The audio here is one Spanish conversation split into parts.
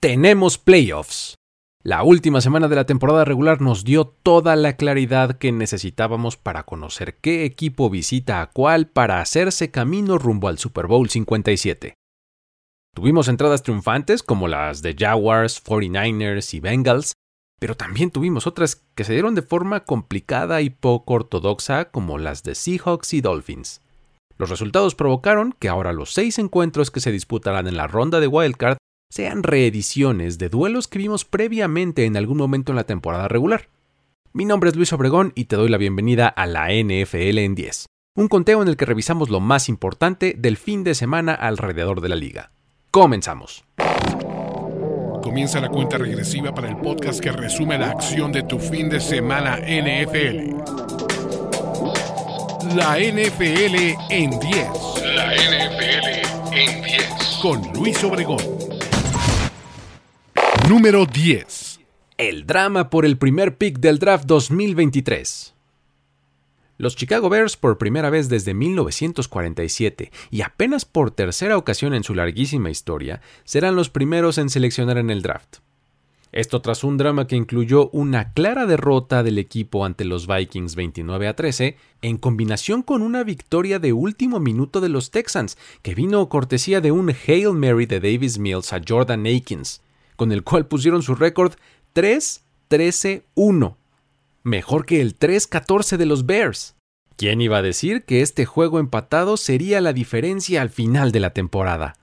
tenemos playoffs. La última semana de la temporada regular nos dio toda la claridad que necesitábamos para conocer qué equipo visita a cuál para hacerse camino rumbo al Super Bowl 57. Tuvimos entradas triunfantes como las de Jaguars, 49ers y Bengals, pero también tuvimos otras que se dieron de forma complicada y poco ortodoxa como las de Seahawks y Dolphins. Los resultados provocaron que ahora los seis encuentros que se disputarán en la ronda de Wildcard sean reediciones de duelos que vimos previamente en algún momento en la temporada regular. Mi nombre es Luis Obregón y te doy la bienvenida a la NFL en 10, un conteo en el que revisamos lo más importante del fin de semana alrededor de la liga. Comenzamos. Comienza la cuenta regresiva para el podcast que resume la acción de tu fin de semana NFL. La NFL en 10. La NFL en 10. Con Luis Obregón. Número 10. El drama por el primer pick del draft 2023. Los Chicago Bears por primera vez desde 1947 y apenas por tercera ocasión en su larguísima historia serán los primeros en seleccionar en el draft. Esto tras un drama que incluyó una clara derrota del equipo ante los Vikings 29 a 13, en combinación con una victoria de último minuto de los Texans, que vino cortesía de un Hail Mary de Davis Mills a Jordan Akins, con el cual pusieron su récord 3-13-1, mejor que el 3-14 de los Bears. ¿Quién iba a decir que este juego empatado sería la diferencia al final de la temporada?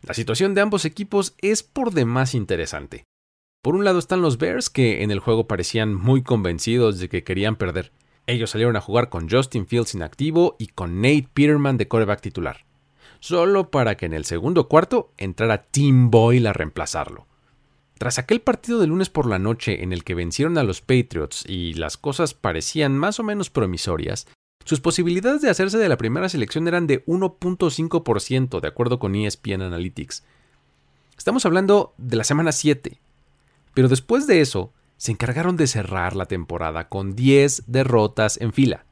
La situación de ambos equipos es por demás interesante. Por un lado están los Bears que en el juego parecían muy convencidos de que querían perder. Ellos salieron a jugar con Justin Fields inactivo y con Nate Peterman de coreback titular solo para que en el segundo cuarto entrara Tim Boyle a reemplazarlo. Tras aquel partido de lunes por la noche en el que vencieron a los Patriots y las cosas parecían más o menos promisorias, sus posibilidades de hacerse de la primera selección eran de 1.5% de acuerdo con ESPN Analytics. Estamos hablando de la semana 7. Pero después de eso, se encargaron de cerrar la temporada con 10 derrotas en fila.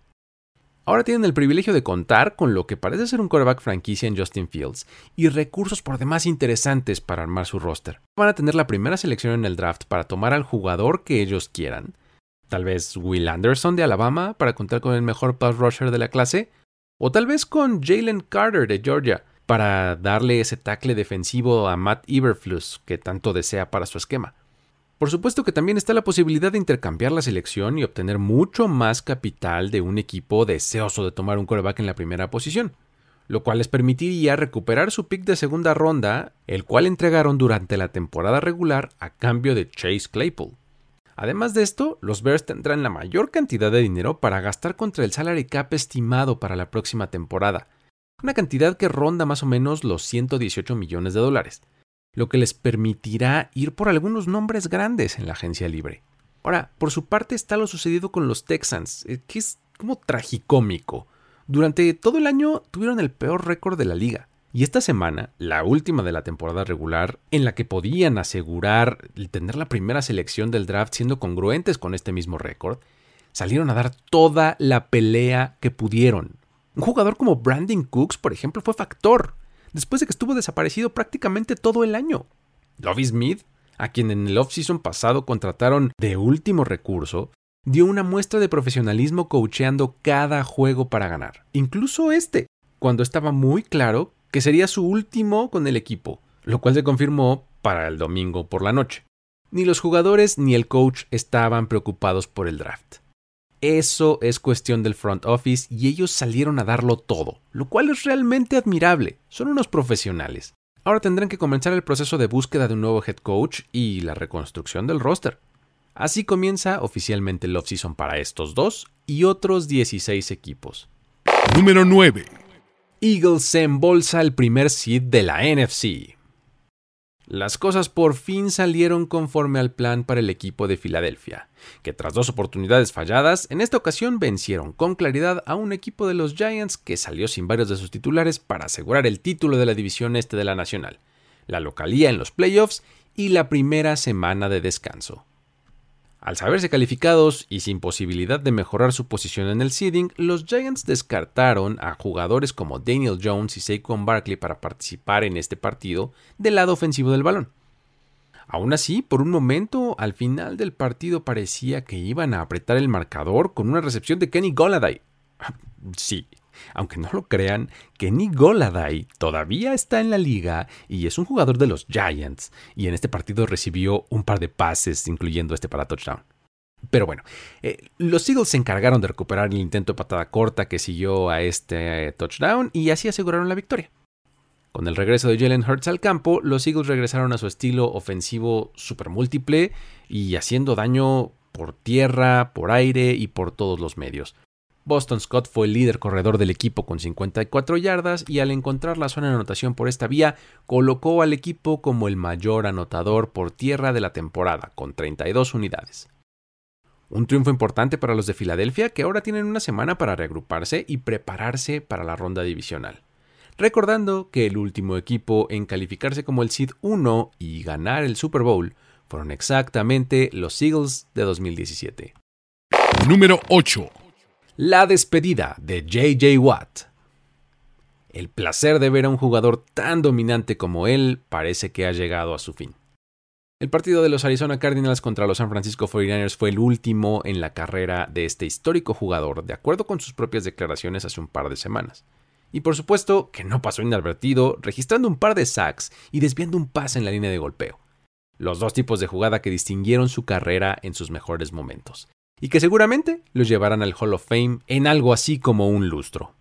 Ahora tienen el privilegio de contar con lo que parece ser un quarterback franquicia en Justin Fields y recursos por demás interesantes para armar su roster. Van a tener la primera selección en el draft para tomar al jugador que ellos quieran. Tal vez Will Anderson de Alabama para contar con el mejor pass rusher de la clase. O tal vez con Jalen Carter de Georgia para darle ese tackle defensivo a Matt Iberflus que tanto desea para su esquema. Por supuesto que también está la posibilidad de intercambiar la selección y obtener mucho más capital de un equipo deseoso de tomar un coreback en la primera posición, lo cual les permitiría recuperar su pick de segunda ronda, el cual entregaron durante la temporada regular a cambio de Chase Claypool. Además de esto, los Bears tendrán la mayor cantidad de dinero para gastar contra el salary cap estimado para la próxima temporada, una cantidad que ronda más o menos los 118 millones de dólares lo que les permitirá ir por algunos nombres grandes en la agencia libre. Ahora, por su parte está lo sucedido con los Texans, eh, que es como tragicómico. Durante todo el año tuvieron el peor récord de la liga. Y esta semana, la última de la temporada regular, en la que podían asegurar tener la primera selección del draft siendo congruentes con este mismo récord, salieron a dar toda la pelea que pudieron. Un jugador como Brandon Cooks, por ejemplo, fue factor después de que estuvo desaparecido prácticamente todo el año. Lovie Smith, a quien en el offseason pasado contrataron de último recurso, dio una muestra de profesionalismo coacheando cada juego para ganar, incluso este, cuando estaba muy claro que sería su último con el equipo, lo cual se confirmó para el domingo por la noche. Ni los jugadores ni el coach estaban preocupados por el draft. Eso es cuestión del front office y ellos salieron a darlo todo, lo cual es realmente admirable. Son unos profesionales. Ahora tendrán que comenzar el proceso de búsqueda de un nuevo head coach y la reconstrucción del roster. Así comienza oficialmente el offseason para estos dos y otros 16 equipos. Número 9. Eagles se embolsa el primer seed de la NFC. Las cosas por fin salieron conforme al plan para el equipo de Filadelfia, que tras dos oportunidades falladas, en esta ocasión vencieron con claridad a un equipo de los Giants que salió sin varios de sus titulares para asegurar el título de la división este de la Nacional, la localía en los playoffs y la primera semana de descanso. Al saberse calificados y sin posibilidad de mejorar su posición en el seeding, los Giants descartaron a jugadores como Daniel Jones y Saquon Barkley para participar en este partido del lado ofensivo del balón. Aún así, por un momento, al final del partido parecía que iban a apretar el marcador con una recepción de Kenny Golladay. Sí, aunque no lo crean, Kenny Golladay todavía está en la liga y es un jugador de los Giants, y en este partido recibió un par de pases, incluyendo este para touchdown. Pero bueno, eh, los Eagles se encargaron de recuperar el intento de patada corta que siguió a este touchdown y así aseguraron la victoria. Con el regreso de Jalen Hurts al campo, los Eagles regresaron a su estilo ofensivo super múltiple y haciendo daño por tierra, por aire y por todos los medios. Boston Scott fue el líder corredor del equipo con 54 yardas y al encontrar la zona de anotación por esta vía, colocó al equipo como el mayor anotador por tierra de la temporada, con 32 unidades. Un triunfo importante para los de Filadelfia que ahora tienen una semana para reagruparse y prepararse para la ronda divisional recordando que el último equipo en calificarse como el Seed 1 y ganar el Super Bowl fueron exactamente los Eagles de 2017. Número 8. La despedida de JJ Watt. El placer de ver a un jugador tan dominante como él parece que ha llegado a su fin. El partido de los Arizona Cardinals contra los San Francisco 49ers fue el último en la carrera de este histórico jugador, de acuerdo con sus propias declaraciones hace un par de semanas. Y por supuesto que no pasó inadvertido, registrando un par de sacks y desviando un pase en la línea de golpeo. Los dos tipos de jugada que distinguieron su carrera en sus mejores momentos, y que seguramente los llevarán al Hall of Fame en algo así como un lustro.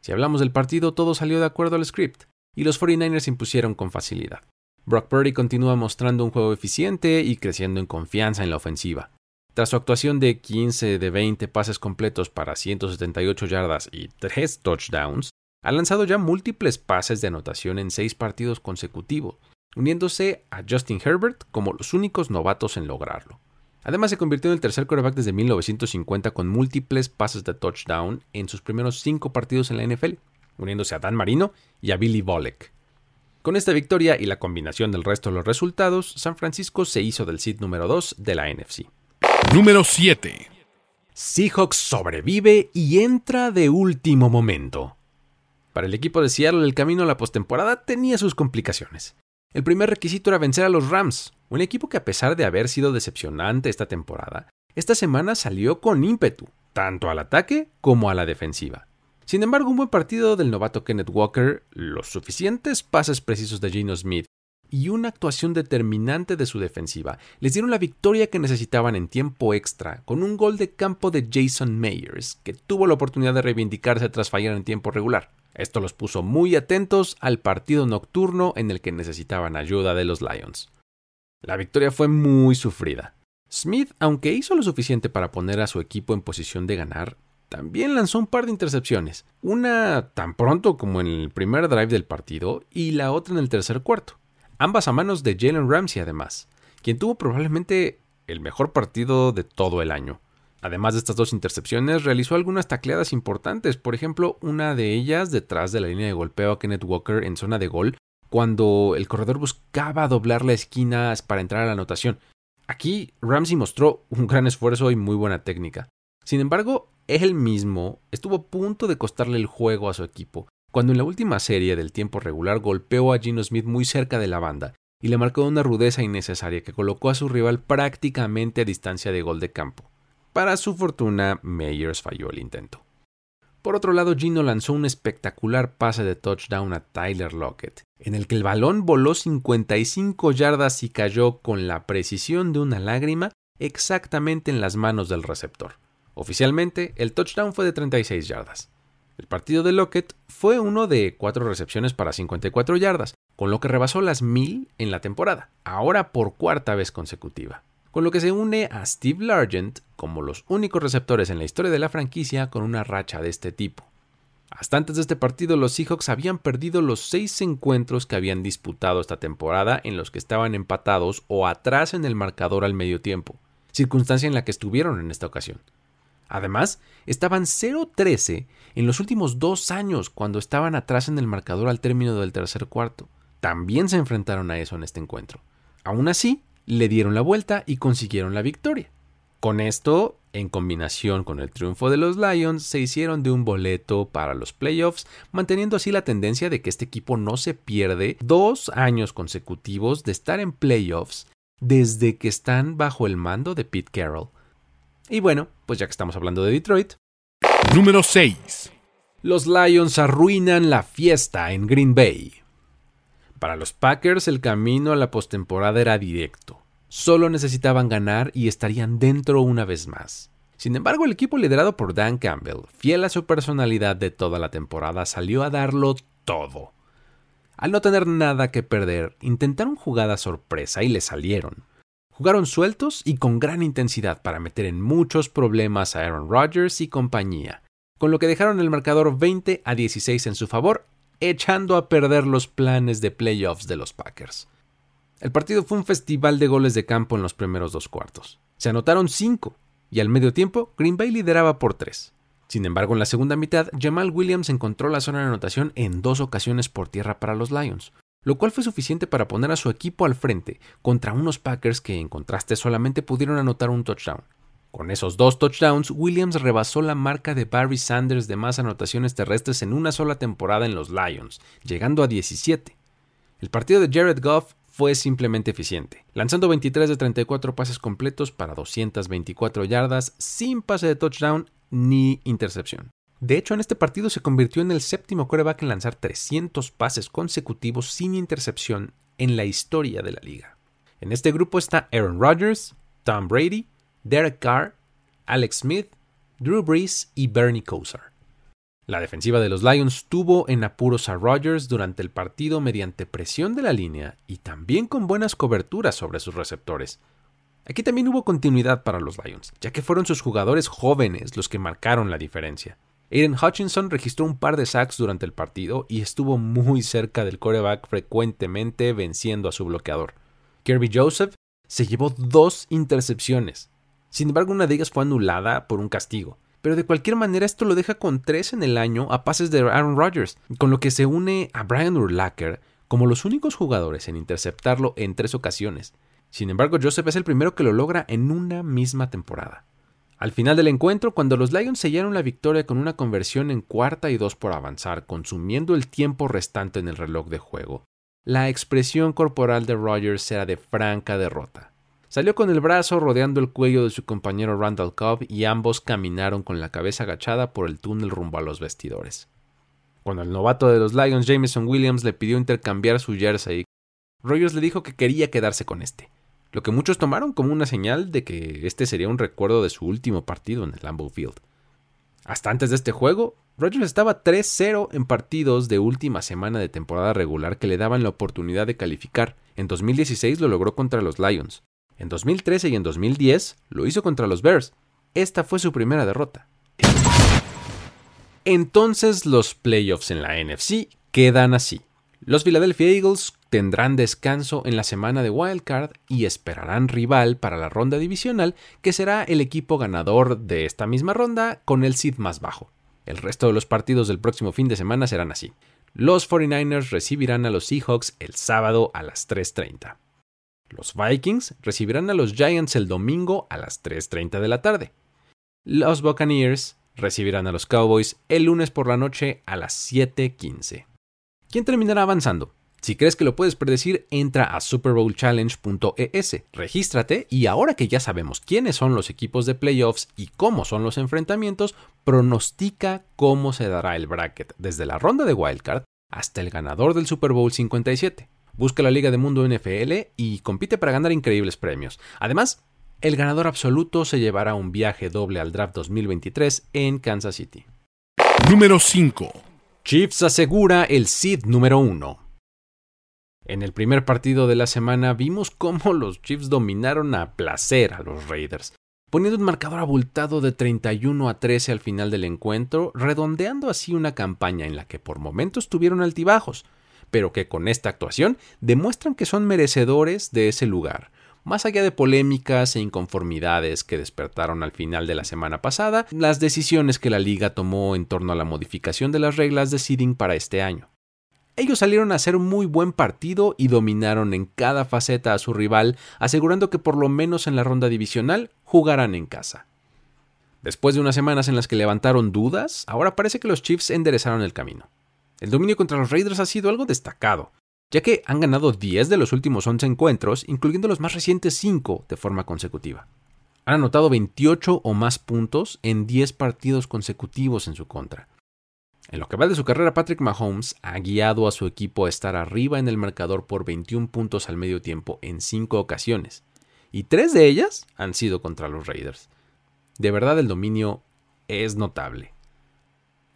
Si hablamos del partido, todo salió de acuerdo al script, y los 49ers se impusieron con facilidad. Brock Purdy continúa mostrando un juego eficiente y creciendo en confianza en la ofensiva. Tras su actuación de 15 de 20 pases completos para 178 yardas y 3 touchdowns, ha lanzado ya múltiples pases de anotación en 6 partidos consecutivos, uniéndose a Justin Herbert como los únicos novatos en lograrlo. Además, se convirtió en el tercer quarterback desde 1950 con múltiples pases de touchdown en sus primeros 5 partidos en la NFL, uniéndose a Dan Marino y a Billy Bolek. Con esta victoria y la combinación del resto de los resultados, San Francisco se hizo del seed número 2 de la NFC. Número 7. Seahawks sobrevive y entra de último momento. Para el equipo de Seattle el camino a la postemporada tenía sus complicaciones. El primer requisito era vencer a los Rams, un equipo que a pesar de haber sido decepcionante esta temporada, esta semana salió con ímpetu, tanto al ataque como a la defensiva. Sin embargo, un buen partido del novato Kenneth Walker, los suficientes pases precisos de Gino Smith y una actuación determinante de su defensiva les dieron la victoria que necesitaban en tiempo extra con un gol de campo de Jason Mayers, que tuvo la oportunidad de reivindicarse tras fallar en tiempo regular. Esto los puso muy atentos al partido nocturno en el que necesitaban ayuda de los Lions. La victoria fue muy sufrida. Smith, aunque hizo lo suficiente para poner a su equipo en posición de ganar, también lanzó un par de intercepciones, una tan pronto como en el primer drive del partido y la otra en el tercer cuarto ambas a manos de Jalen Ramsey además, quien tuvo probablemente el mejor partido de todo el año. Además de estas dos intercepciones, realizó algunas tacleadas importantes, por ejemplo, una de ellas detrás de la línea de golpeo a Kenneth Walker en zona de gol, cuando el corredor buscaba doblar la esquina para entrar a la anotación. Aquí Ramsey mostró un gran esfuerzo y muy buena técnica. Sin embargo, él mismo estuvo a punto de costarle el juego a su equipo, cuando en la última serie del tiempo regular golpeó a Gino Smith muy cerca de la banda y le marcó una rudeza innecesaria que colocó a su rival prácticamente a distancia de gol de campo. Para su fortuna, Meyers falló el intento. Por otro lado, Gino lanzó un espectacular pase de touchdown a Tyler Lockett, en el que el balón voló 55 yardas y cayó con la precisión de una lágrima exactamente en las manos del receptor. Oficialmente, el touchdown fue de 36 yardas. El partido de Lockett fue uno de cuatro recepciones para 54 yardas, con lo que rebasó las mil en la temporada, ahora por cuarta vez consecutiva, con lo que se une a Steve Largent como los únicos receptores en la historia de la franquicia con una racha de este tipo. Hasta antes de este partido, los Seahawks habían perdido los seis encuentros que habían disputado esta temporada en los que estaban empatados o atrás en el marcador al medio tiempo, circunstancia en la que estuvieron en esta ocasión. Además, estaban 0-13 en los últimos dos años cuando estaban atrás en el marcador al término del tercer cuarto. También se enfrentaron a eso en este encuentro. Aún así, le dieron la vuelta y consiguieron la victoria. Con esto, en combinación con el triunfo de los Lions, se hicieron de un boleto para los playoffs, manteniendo así la tendencia de que este equipo no se pierde dos años consecutivos de estar en playoffs desde que están bajo el mando de Pete Carroll. Y bueno, pues ya que estamos hablando de Detroit. Número 6. Los Lions arruinan la fiesta en Green Bay. Para los Packers el camino a la postemporada era directo. Solo necesitaban ganar y estarían dentro una vez más. Sin embargo, el equipo liderado por Dan Campbell, fiel a su personalidad de toda la temporada, salió a darlo todo. Al no tener nada que perder, intentaron jugadas sorpresa y le salieron. Jugaron sueltos y con gran intensidad para meter en muchos problemas a Aaron Rodgers y compañía, con lo que dejaron el marcador 20 a 16 en su favor, echando a perder los planes de playoffs de los Packers. El partido fue un festival de goles de campo en los primeros dos cuartos. Se anotaron cinco, y al medio tiempo Green Bay lideraba por tres. Sin embargo, en la segunda mitad, Jamal Williams encontró la zona de anotación en dos ocasiones por tierra para los Lions, lo cual fue suficiente para poner a su equipo al frente contra unos Packers que, en contraste, solamente pudieron anotar un touchdown. Con esos dos touchdowns, Williams rebasó la marca de Barry Sanders de más anotaciones terrestres en una sola temporada en los Lions, llegando a 17. El partido de Jared Goff fue simplemente eficiente, lanzando 23 de 34 pases completos para 224 yardas sin pase de touchdown ni intercepción. De hecho, en este partido se convirtió en el séptimo coreback en lanzar 300 pases consecutivos sin intercepción en la historia de la liga. En este grupo está Aaron Rodgers, Tom Brady, Derek Carr, Alex Smith, Drew Brees y Bernie Kosar. La defensiva de los Lions tuvo en apuros a Rodgers durante el partido mediante presión de la línea y también con buenas coberturas sobre sus receptores. Aquí también hubo continuidad para los Lions, ya que fueron sus jugadores jóvenes los que marcaron la diferencia. Aiden Hutchinson registró un par de sacks durante el partido y estuvo muy cerca del quarterback frecuentemente venciendo a su bloqueador. Kirby Joseph se llevó dos intercepciones. Sin embargo, una de ellas fue anulada por un castigo pero de cualquier manera esto lo deja con 3 en el año a pases de Aaron Rodgers, con lo que se une a Brian Urlacher como los únicos jugadores en interceptarlo en tres ocasiones. Sin embargo, Joseph es el primero que lo logra en una misma temporada. Al final del encuentro, cuando los Lions sellaron la victoria con una conversión en cuarta y dos por avanzar, consumiendo el tiempo restante en el reloj de juego, la expresión corporal de Rodgers era de franca derrota. Salió con el brazo rodeando el cuello de su compañero Randall Cobb y ambos caminaron con la cabeza agachada por el túnel rumbo a los vestidores. Cuando el novato de los Lions, Jameson Williams, le pidió intercambiar su jersey, Rogers le dijo que quería quedarse con este, lo que muchos tomaron como una señal de que este sería un recuerdo de su último partido en el Lambeau Field. Hasta antes de este juego, Rogers estaba 3-0 en partidos de última semana de temporada regular que le daban la oportunidad de calificar. En 2016 lo logró contra los Lions. En 2013 y en 2010 lo hizo contra los Bears. Esta fue su primera derrota. Entonces los playoffs en la NFC quedan así. Los Philadelphia Eagles tendrán descanso en la semana de Wildcard y esperarán rival para la ronda divisional, que será el equipo ganador de esta misma ronda con el seed más bajo. El resto de los partidos del próximo fin de semana serán así. Los 49ers recibirán a los Seahawks el sábado a las 3.30. Los Vikings recibirán a los Giants el domingo a las 3.30 de la tarde. Los Buccaneers recibirán a los Cowboys el lunes por la noche a las 7.15. ¿Quién terminará avanzando? Si crees que lo puedes predecir, entra a superbowlchallenge.es, regístrate y ahora que ya sabemos quiénes son los equipos de playoffs y cómo son los enfrentamientos, pronostica cómo se dará el bracket desde la ronda de wildcard hasta el ganador del Super Bowl 57. Busca la Liga de Mundo NFL y compite para ganar increíbles premios. Además, el ganador absoluto se llevará un viaje doble al draft 2023 en Kansas City. Número 5. Chiefs asegura el seed número 1. En el primer partido de la semana vimos cómo los Chiefs dominaron a placer a los Raiders, poniendo un marcador abultado de 31 a 13 al final del encuentro, redondeando así una campaña en la que por momentos tuvieron altibajos, pero que con esta actuación demuestran que son merecedores de ese lugar. Más allá de polémicas e inconformidades que despertaron al final de la semana pasada, las decisiones que la liga tomó en torno a la modificación de las reglas de seeding para este año. Ellos salieron a hacer muy buen partido y dominaron en cada faceta a su rival, asegurando que por lo menos en la ronda divisional jugarán en casa. Después de unas semanas en las que levantaron dudas, ahora parece que los Chiefs enderezaron el camino. El dominio contra los Raiders ha sido algo destacado, ya que han ganado 10 de los últimos 11 encuentros, incluyendo los más recientes 5 de forma consecutiva. Han anotado 28 o más puntos en 10 partidos consecutivos en su contra. En lo que va de su carrera, Patrick Mahomes ha guiado a su equipo a estar arriba en el marcador por 21 puntos al medio tiempo en 5 ocasiones, y 3 de ellas han sido contra los Raiders. De verdad el dominio es notable.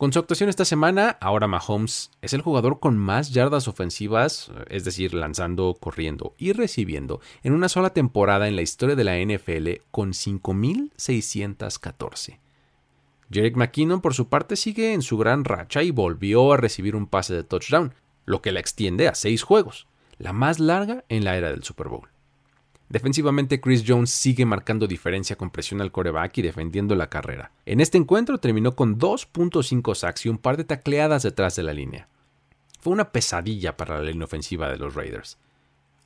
Con su actuación esta semana, ahora Mahomes es el jugador con más yardas ofensivas, es decir, lanzando, corriendo y recibiendo, en una sola temporada en la historia de la NFL con 5.614. Jerick McKinnon, por su parte, sigue en su gran racha y volvió a recibir un pase de touchdown, lo que la extiende a seis juegos, la más larga en la era del Super Bowl. Defensivamente, Chris Jones sigue marcando diferencia con presión al coreback y defendiendo la carrera. En este encuentro terminó con 2.5 sacks y un par de tacleadas detrás de la línea. Fue una pesadilla para la línea ofensiva de los Raiders.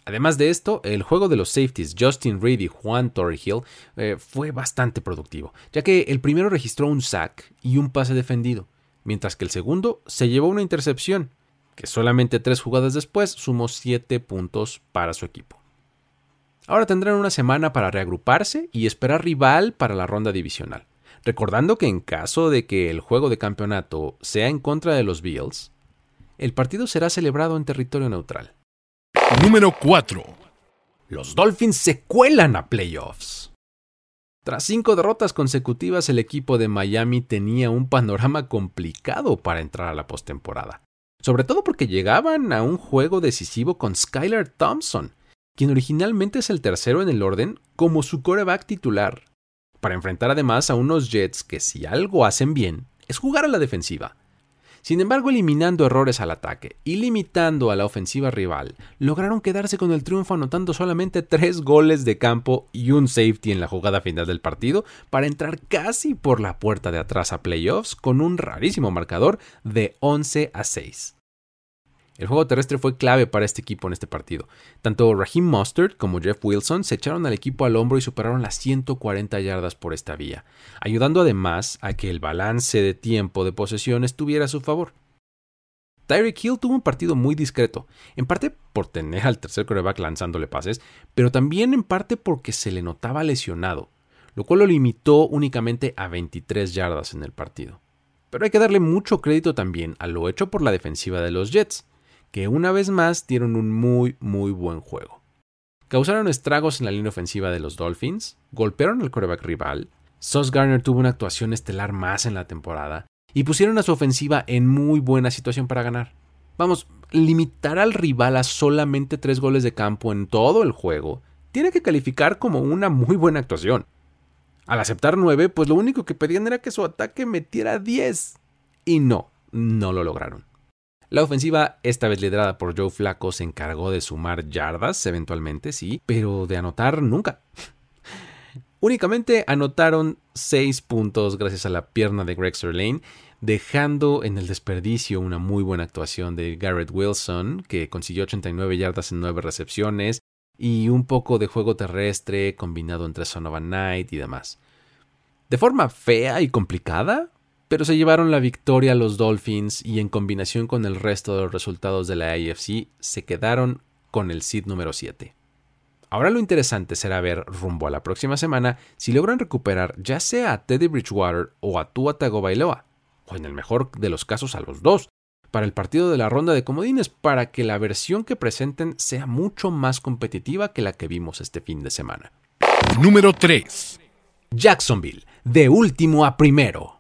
Además de esto, el juego de los safeties Justin Reed y Juan Torrehill eh, fue bastante productivo, ya que el primero registró un sack y un pase defendido, mientras que el segundo se llevó una intercepción, que solamente tres jugadas después sumó 7 puntos para su equipo. Ahora tendrán una semana para reagruparse y esperar rival para la ronda divisional, recordando que en caso de que el juego de campeonato sea en contra de los Bills, el partido será celebrado en territorio neutral. Número 4. Los Dolphins se cuelan a playoffs. Tras cinco derrotas consecutivas, el equipo de Miami tenía un panorama complicado para entrar a la postemporada, sobre todo porque llegaban a un juego decisivo con Skylar Thompson, quien originalmente es el tercero en el orden como su coreback titular, para enfrentar además a unos Jets que si algo hacen bien es jugar a la defensiva. Sin embargo, eliminando errores al ataque y limitando a la ofensiva rival, lograron quedarse con el triunfo anotando solamente tres goles de campo y un safety en la jugada final del partido para entrar casi por la puerta de atrás a playoffs con un rarísimo marcador de 11 a 6. El juego terrestre fue clave para este equipo en este partido. Tanto Raheem Mustard como Jeff Wilson se echaron al equipo al hombro y superaron las 140 yardas por esta vía, ayudando además a que el balance de tiempo de posesión estuviera a su favor. Tyreek Hill tuvo un partido muy discreto, en parte por tener al tercer coreback lanzándole pases, pero también en parte porque se le notaba lesionado, lo cual lo limitó únicamente a 23 yardas en el partido. Pero hay que darle mucho crédito también a lo hecho por la defensiva de los Jets que una vez más dieron un muy muy buen juego. Causaron estragos en la línea ofensiva de los Dolphins, golpearon al coreback rival, Sos Garner tuvo una actuación estelar más en la temporada y pusieron a su ofensiva en muy buena situación para ganar. Vamos, limitar al rival a solamente tres goles de campo en todo el juego tiene que calificar como una muy buena actuación. Al aceptar nueve, pues lo único que pedían era que su ataque metiera 10. Y no, no lo lograron. La ofensiva, esta vez liderada por Joe Flacco, se encargó de sumar yardas, eventualmente sí, pero de anotar nunca. Únicamente anotaron 6 puntos gracias a la pierna de Greg Lane, dejando en el desperdicio una muy buena actuación de Garrett Wilson, que consiguió 89 yardas en 9 recepciones, y un poco de juego terrestre combinado entre Son Night y demás. De forma fea y complicada, pero se llevaron la victoria los Dolphins y en combinación con el resto de los resultados de la AFC se quedaron con el seed número 7. Ahora lo interesante será ver rumbo a la próxima semana si logran recuperar ya sea a Teddy Bridgewater o a Tua Tagovailoa, o en el mejor de los casos a los dos, para el partido de la ronda de comodines para que la versión que presenten sea mucho más competitiva que la que vimos este fin de semana. Número 3. Jacksonville, de último a primero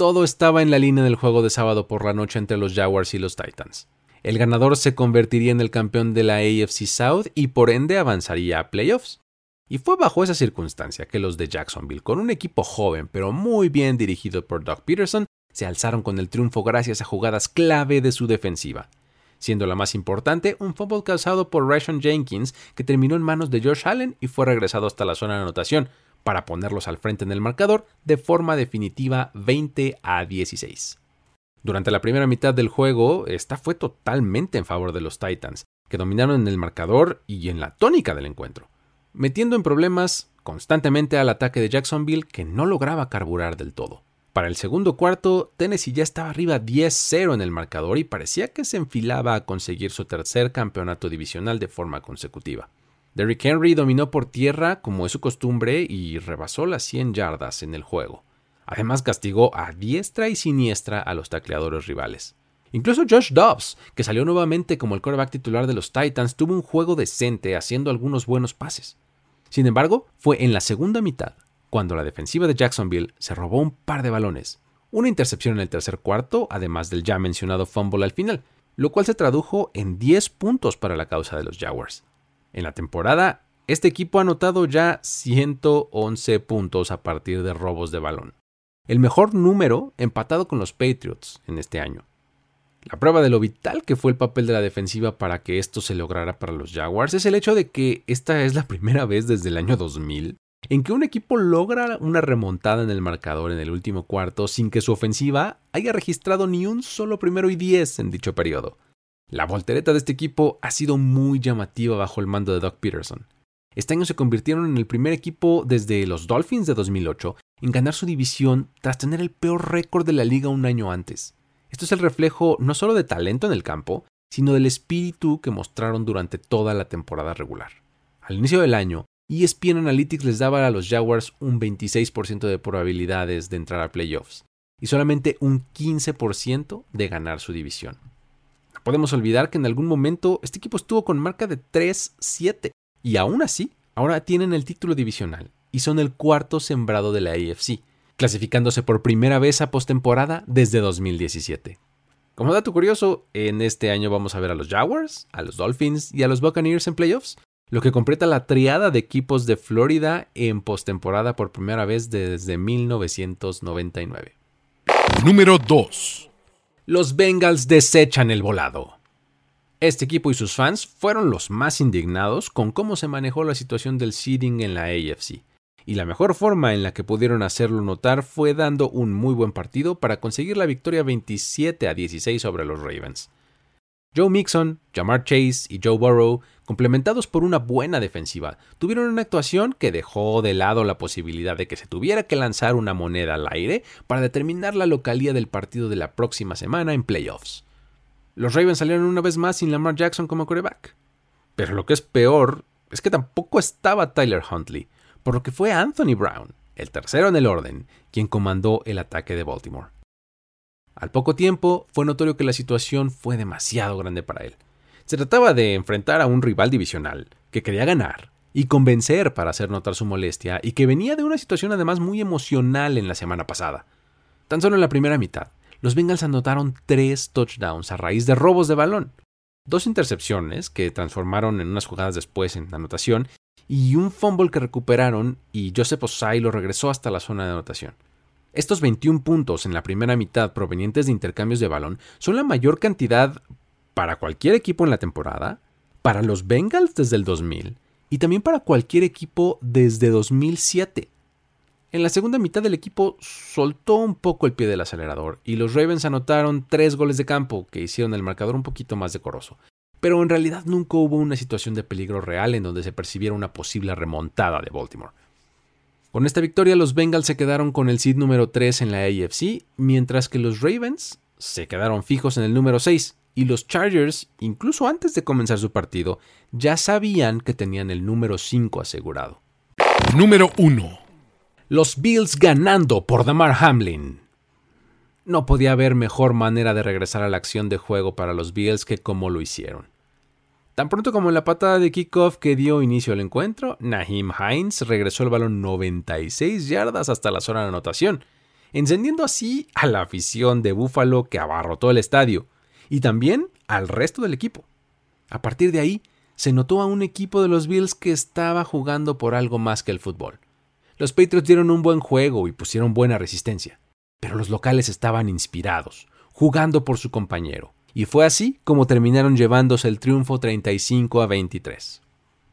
todo estaba en la línea del juego de sábado por la noche entre los Jaguars y los Titans. El ganador se convertiría en el campeón de la AFC South y por ende avanzaría a playoffs. Y fue bajo esa circunstancia que los de Jacksonville, con un equipo joven pero muy bien dirigido por Doug Peterson, se alzaron con el triunfo gracias a jugadas clave de su defensiva. Siendo la más importante, un fumble causado por Rashon Jenkins que terminó en manos de Josh Allen y fue regresado hasta la zona de anotación, para ponerlos al frente en el marcador de forma definitiva 20 a 16. Durante la primera mitad del juego, esta fue totalmente en favor de los Titans, que dominaron en el marcador y en la tónica del encuentro. metiendo en problemas constantemente al ataque de Jacksonville que no lograba carburar del todo. Para el segundo cuarto, Tennessee ya estaba arriba 10-0 en el marcador y parecía que se enfilaba a conseguir su tercer campeonato divisional de forma consecutiva. Derrick Henry dominó por tierra como es su costumbre y rebasó las 100 yardas en el juego. Además castigó a diestra y siniestra a los tacleadores rivales. Incluso Josh Dobbs, que salió nuevamente como el quarterback titular de los Titans, tuvo un juego decente haciendo algunos buenos pases. Sin embargo, fue en la segunda mitad cuando la defensiva de Jacksonville se robó un par de balones, una intercepción en el tercer cuarto, además del ya mencionado fumble al final, lo cual se tradujo en 10 puntos para la causa de los Jaguars. En la temporada, este equipo ha anotado ya 111 puntos a partir de robos de balón, el mejor número empatado con los Patriots en este año. La prueba de lo vital que fue el papel de la defensiva para que esto se lograra para los Jaguars es el hecho de que esta es la primera vez desde el año 2000 en que un equipo logra una remontada en el marcador en el último cuarto sin que su ofensiva haya registrado ni un solo primero y diez en dicho periodo. La voltereta de este equipo ha sido muy llamativa bajo el mando de Doug Peterson. Este año se convirtieron en el primer equipo desde los Dolphins de 2008 en ganar su división tras tener el peor récord de la liga un año antes. Esto es el reflejo no solo de talento en el campo, sino del espíritu que mostraron durante toda la temporada regular. Al inicio del año, ESPN Analytics les daba a los Jaguars un 26% de probabilidades de entrar a playoffs y solamente un 15% de ganar su división. Podemos olvidar que en algún momento este equipo estuvo con marca de 3-7 y aún así ahora tienen el título divisional y son el cuarto sembrado de la AFC, clasificándose por primera vez a postemporada desde 2017. Como dato curioso, en este año vamos a ver a los Jaguars, a los Dolphins y a los Buccaneers en playoffs, lo que completa la triada de equipos de Florida en postemporada por primera vez desde 1999. Número 2. Los Bengals desechan el volado. Este equipo y sus fans fueron los más indignados con cómo se manejó la situación del seeding en la AFC, y la mejor forma en la que pudieron hacerlo notar fue dando un muy buen partido para conseguir la victoria 27 a 16 sobre los Ravens. Joe Mixon, Jamar Chase y Joe Burrow, complementados por una buena defensiva, tuvieron una actuación que dejó de lado la posibilidad de que se tuviera que lanzar una moneda al aire para determinar la localía del partido de la próxima semana en playoffs. Los Ravens salieron una vez más sin Lamar Jackson como coreback. Pero lo que es peor es que tampoco estaba Tyler Huntley, por lo que fue Anthony Brown, el tercero en el orden, quien comandó el ataque de Baltimore. Al poco tiempo, fue notorio que la situación fue demasiado grande para él. Se trataba de enfrentar a un rival divisional, que quería ganar y convencer para hacer notar su molestia y que venía de una situación además muy emocional en la semana pasada. Tan solo en la primera mitad, los Bengals anotaron tres touchdowns a raíz de robos de balón, dos intercepciones que transformaron en unas jugadas después en anotación y un fumble que recuperaron y Joseph Osai lo regresó hasta la zona de anotación. Estos 21 puntos en la primera mitad provenientes de intercambios de balón son la mayor cantidad para cualquier equipo en la temporada, para los Bengals desde el 2000 y también para cualquier equipo desde 2007. En la segunda mitad del equipo soltó un poco el pie del acelerador y los Ravens anotaron tres goles de campo que hicieron el marcador un poquito más decoroso. Pero en realidad nunca hubo una situación de peligro real en donde se percibiera una posible remontada de Baltimore. Con esta victoria los Bengals se quedaron con el seed número 3 en la AFC, mientras que los Ravens se quedaron fijos en el número 6 y los Chargers, incluso antes de comenzar su partido, ya sabían que tenían el número 5 asegurado. Número 1. Los Bills ganando por Damar Hamlin. No podía haber mejor manera de regresar a la acción de juego para los Bills que como lo hicieron. Tan pronto como en la patada de kickoff que dio inicio al encuentro, Naheem Hines regresó el balón 96 yardas hasta la zona de anotación, encendiendo así a la afición de Buffalo que abarrotó el estadio, y también al resto del equipo. A partir de ahí, se notó a un equipo de los Bills que estaba jugando por algo más que el fútbol. Los Patriots dieron un buen juego y pusieron buena resistencia, pero los locales estaban inspirados, jugando por su compañero, y fue así como terminaron llevándose el triunfo 35 a 23.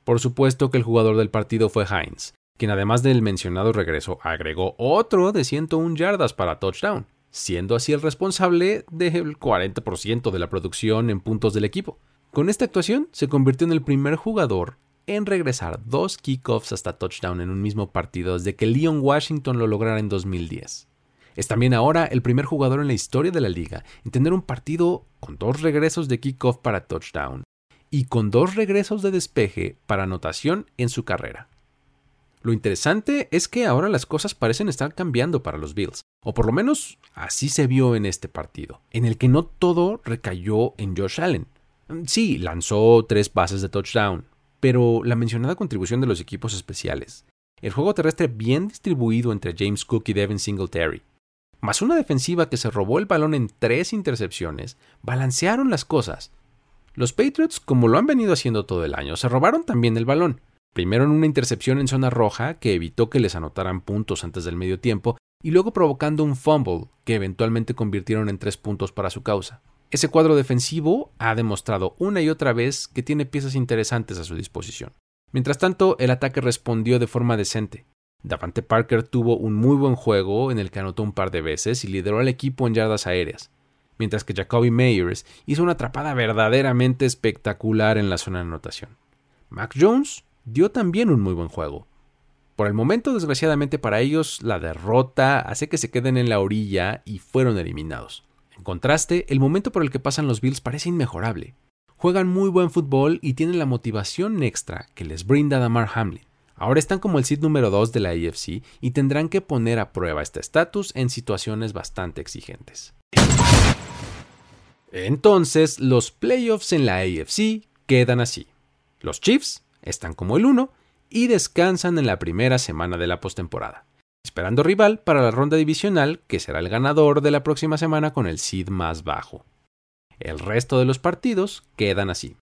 Por supuesto que el jugador del partido fue Hines, quien además del mencionado regreso agregó otro de 101 yardas para touchdown, siendo así el responsable del 40% de la producción en puntos del equipo. Con esta actuación se convirtió en el primer jugador en regresar dos kickoffs hasta touchdown en un mismo partido desde que Leon Washington lo lograra en 2010. Es también ahora el primer jugador en la historia de la liga en tener un partido con dos regresos de kickoff para touchdown y con dos regresos de despeje para anotación en su carrera. Lo interesante es que ahora las cosas parecen estar cambiando para los Bills, o por lo menos así se vio en este partido, en el que no todo recayó en Josh Allen. Sí, lanzó tres bases de touchdown, pero la mencionada contribución de los equipos especiales, el juego terrestre bien distribuido entre James Cook y Devin Singletary, más una defensiva que se robó el balón en tres intercepciones, balancearon las cosas. Los Patriots, como lo han venido haciendo todo el año, se robaron también el balón, primero en una intercepción en zona roja que evitó que les anotaran puntos antes del medio tiempo, y luego provocando un fumble que eventualmente convirtieron en tres puntos para su causa. Ese cuadro defensivo ha demostrado una y otra vez que tiene piezas interesantes a su disposición. Mientras tanto, el ataque respondió de forma decente. Davante Parker tuvo un muy buen juego en el que anotó un par de veces y lideró al equipo en yardas aéreas, mientras que Jacoby Meyers hizo una atrapada verdaderamente espectacular en la zona de anotación. Mac Jones dio también un muy buen juego. Por el momento, desgraciadamente para ellos, la derrota hace que se queden en la orilla y fueron eliminados. En contraste, el momento por el que pasan los Bills parece inmejorable. Juegan muy buen fútbol y tienen la motivación extra que les brinda Damar Hamlin. Ahora están como el seed número 2 de la AFC y tendrán que poner a prueba este estatus en situaciones bastante exigentes. Entonces, los playoffs en la AFC quedan así. Los Chiefs están como el 1 y descansan en la primera semana de la postemporada, esperando rival para la ronda divisional que será el ganador de la próxima semana con el seed más bajo. El resto de los partidos quedan así.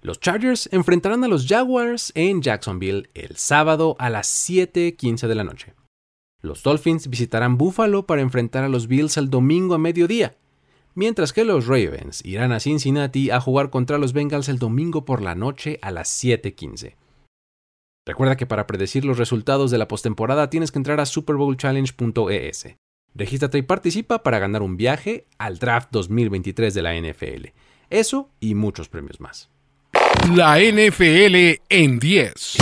Los Chargers enfrentarán a los Jaguars en Jacksonville el sábado a las 7:15 de la noche. Los Dolphins visitarán Buffalo para enfrentar a los Bills el domingo a mediodía, mientras que los Ravens irán a Cincinnati a jugar contra los Bengals el domingo por la noche a las 7:15. Recuerda que para predecir los resultados de la postemporada tienes que entrar a superbowlchallenge.es. Regístrate y participa para ganar un viaje al draft 2023 de la NFL. Eso y muchos premios más. La NFL en 10.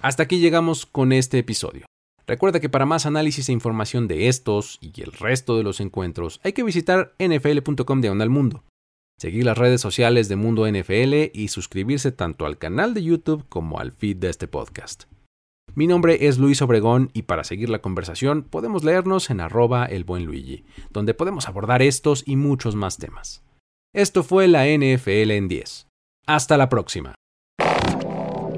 Hasta aquí llegamos con este episodio. Recuerda que para más análisis e información de estos y el resto de los encuentros hay que visitar nfl.com al mundo, seguir las redes sociales de Mundo NFL y suscribirse tanto al canal de YouTube como al feed de este podcast. Mi nombre es Luis Obregón y para seguir la conversación podemos leernos en arroba el buen Luigi, donde podemos abordar estos y muchos más temas. Esto fue la NFL en 10. Hasta la próxima.